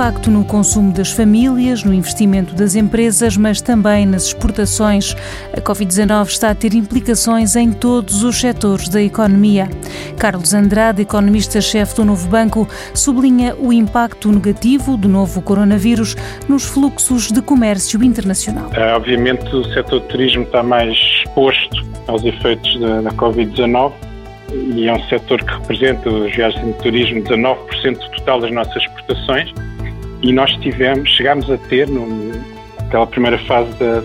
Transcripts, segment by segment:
impacto no consumo das famílias, no investimento das empresas, mas também nas exportações. A Covid-19 está a ter implicações em todos os setores da economia. Carlos Andrade, economista-chefe do Novo Banco, sublinha o impacto negativo do novo coronavírus nos fluxos de comércio internacional. Uh, obviamente, o setor do turismo está mais exposto aos efeitos da, da Covid-19 e é um setor que representa, os viagens de turismo, 19% do total das nossas exportações e nós tivemos, chegámos a ter, no, naquela primeira fase da,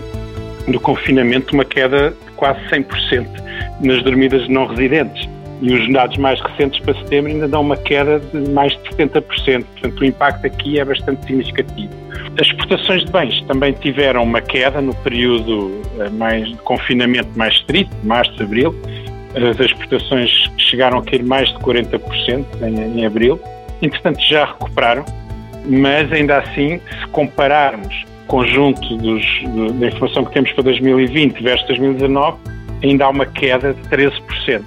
do confinamento, uma queda de quase 100% nas dormidas não residentes. E os dados mais recentes para setembro ainda dão uma queda de mais de 70%. Portanto, o impacto aqui é bastante significativo. As exportações de bens também tiveram uma queda no período eh, mais de confinamento mais estrito, março, abril, as exportações chegaram a cair mais de 40% em, em abril. Entretanto, já recuperaram, mas ainda assim, se compararmos o conjunto dos, da informação que temos para 2020 versus 2019, ainda há uma queda de 13%,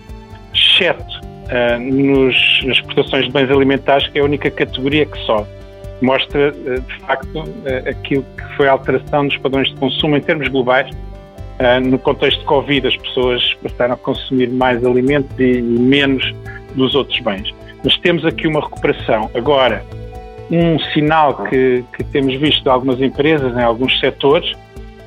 exceto uh, nos, nas exportações de bens alimentares, que é a única categoria que sobe. Mostra, uh, de facto, uh, aquilo que foi a alteração dos padrões de consumo em termos globais, no contexto de Covid, as pessoas passaram a consumir mais alimentos e menos dos outros bens. Mas temos aqui uma recuperação. Agora, um sinal que, que, temos visto de algumas empresas, em alguns setores,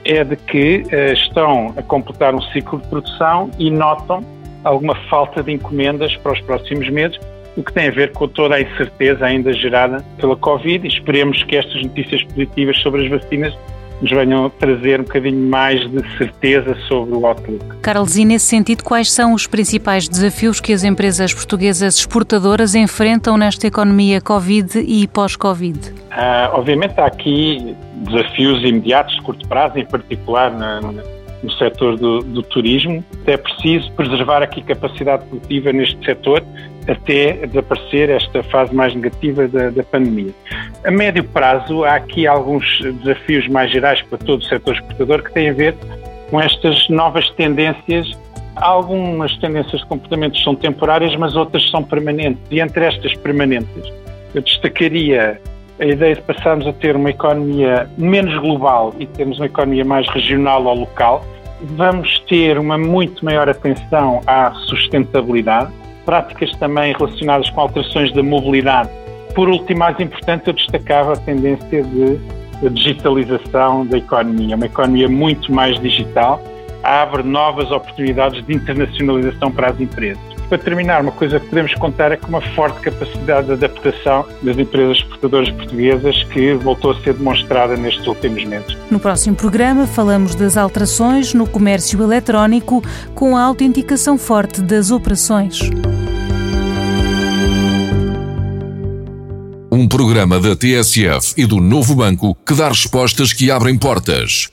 é de que uh, estão a completar um ciclo de produção e notam alguma falta de encomendas para os próximos meses, o que tem a ver com toda a incerteza ainda gerada pela Covid e esperemos que estas notícias positivas sobre as vacinas nos venham trazer um bocadinho mais de certeza sobre o outlook. Carlos, e nesse sentido, quais são os principais desafios que as empresas portuguesas exportadoras enfrentam nesta economia Covid e pós-Covid? Uh, obviamente há aqui desafios imediatos de curto prazo, em particular na, no setor do, do, turismo. É preciso preservar aqui capacidade produtiva neste setor até desaparecer esta fase mais negativa da, da, pandemia. A médio prazo, há aqui alguns desafios mais gerais para todo o setor exportador que têm a ver com estas novas tendências. Algumas tendências de comportamentos são temporárias, mas outras são permanentes. E entre estas permanentes, eu destacaria a ideia de passarmos a ter uma economia menos global e termos uma economia mais regional ou local. Vamos ter uma muito maior atenção à sustentabilidade práticas também relacionadas com alterações da mobilidade. Por último, mais importante, eu destacava a tendência de digitalização da economia, uma economia muito mais digital, abre novas oportunidades de internacionalização para as empresas. Para terminar, uma coisa que podemos contar é com uma forte capacidade de adaptação das empresas exportadoras portuguesas que voltou a ser demonstrada nestes últimos meses. No próximo programa falamos das alterações no comércio eletrónico com a autenticação forte das operações. Um programa da TSF e do Novo Banco que dá respostas que abrem portas.